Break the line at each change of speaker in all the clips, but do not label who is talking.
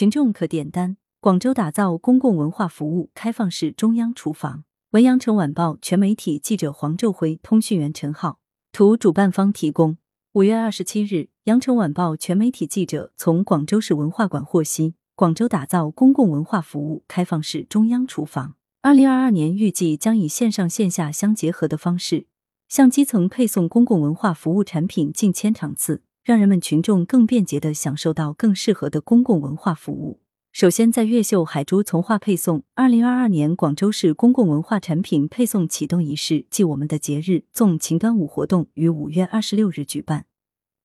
群众可点单。广州打造公共文化服务开放式中央厨房。文阳城晚报全媒体记者黄昼辉，通讯员陈浩，图主办方提供。五月二十七日，羊城晚报全媒体记者从广州市文化馆获悉，广州打造公共文化服务开放式中央厨房。二零二二年预计将以线上线下相结合的方式，向基层配送公共文化服务产品近千场次，让人们群众更便捷的享受到更适合的公共文化服务。首先，在越秀海珠从化配送，二零二二年广州市公共文化产品配送启动仪式暨我们的节日纵情端午活动于五月二十六日举办，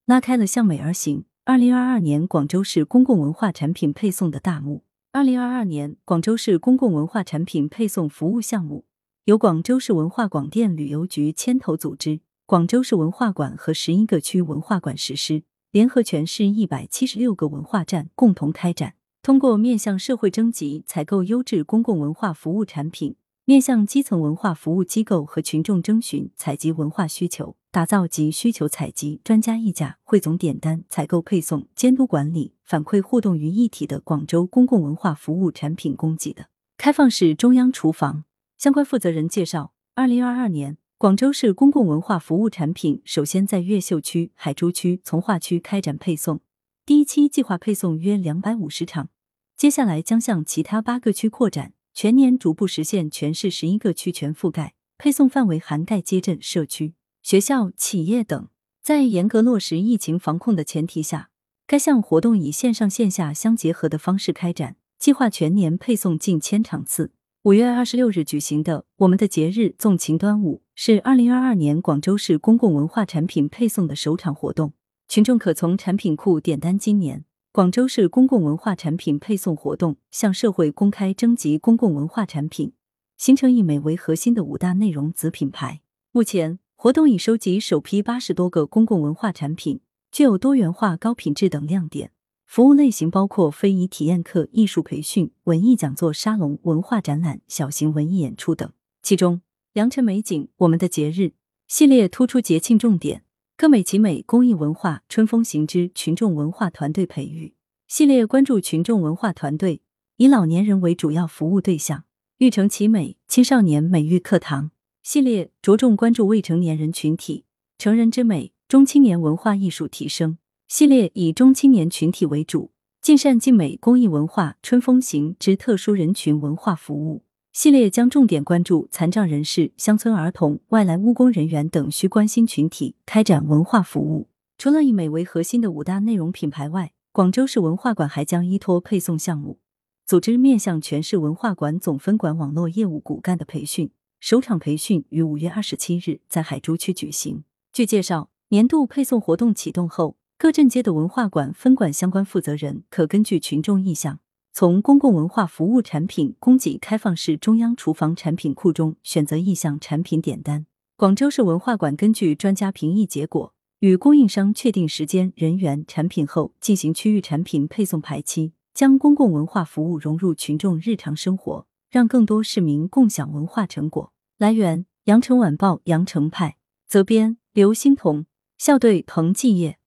拉开了向美而行二零二二年广州市公共文化产品配送的大幕。二零二二年广州市公共文化产品配送服务项目由广州市文化广电旅游局牵头组织，广州市文化馆和十一个区文化馆实施，联合全市一百七十六个文化站共同开展。通过面向社会征集、采购优质公共文化服务产品，面向基层文化服务机构和群众征询、采集文化需求，打造集需求采集、专家议价、汇总点单、采购配送、监督管理、反馈互动于一体的广州公共文化服务产品供给的开放式中央厨房。相关负责人介绍，二零二二年，广州市公共文化服务产品首先在越秀区、海珠区、从化区开展配送，第一期计划配送约两百五十场。接下来将向其他八个区扩展，全年逐步实现全市十一个区全覆盖，配送范围涵盖街镇、社区、学校、企业等。在严格落实疫情防控的前提下，该项活动以线上线下相结合的方式开展，计划全年配送近千场次。五月二十六日举行的“我们的节日纵情端午”是二零二二年广州市公共文化产品配送的首场活动，群众可从产品库点单。今年。广州市公共文化产品配送活动向社会公开征集公共文化产品，形成以美为核心的五大内容子品牌。目前，活动已收集首批八十多个公共文化产品，具有多元化、高品质等亮点。服务类型包括非遗体验课、艺术培训、文艺讲座沙龙、文化展览、小型文艺演出等。其中，良辰美景、我们的节日系列突出节庆重点。各美其美公益文化春风行之群众文化团队培育系列关注群众文化团队，以老年人为主要服务对象。育成其美青少年美育课堂系列着重关注未成年人群体成人之美中青年文化艺术提升系列以中青年群体为主，尽善尽美公益文化春风行之特殊人群文化服务。系列将重点关注残障人士、乡村儿童、外来务工人员等需关心群体，开展文化服务。除了以美为核心的五大内容品牌外，广州市文化馆还将依托配送项目，组织面向全市文化馆总分馆网络业务骨干的培训。首场培训于五月二十七日在海珠区举行。据介绍，年度配送活动启动后，各镇街的文化馆分馆相关负责人可根据群众意向。从公共文化服务产品供给开放式中央厨房产品库中选择意向产品点单。广州市文化馆根据专家评议结果，与供应商确定时间、人员、产品后，进行区域产品配送排期，将公共文化服务融入群众日常生活，让更多市民共享文化成果。来源：羊城晚报羊城派，责编：刘欣彤，校对：彭继业。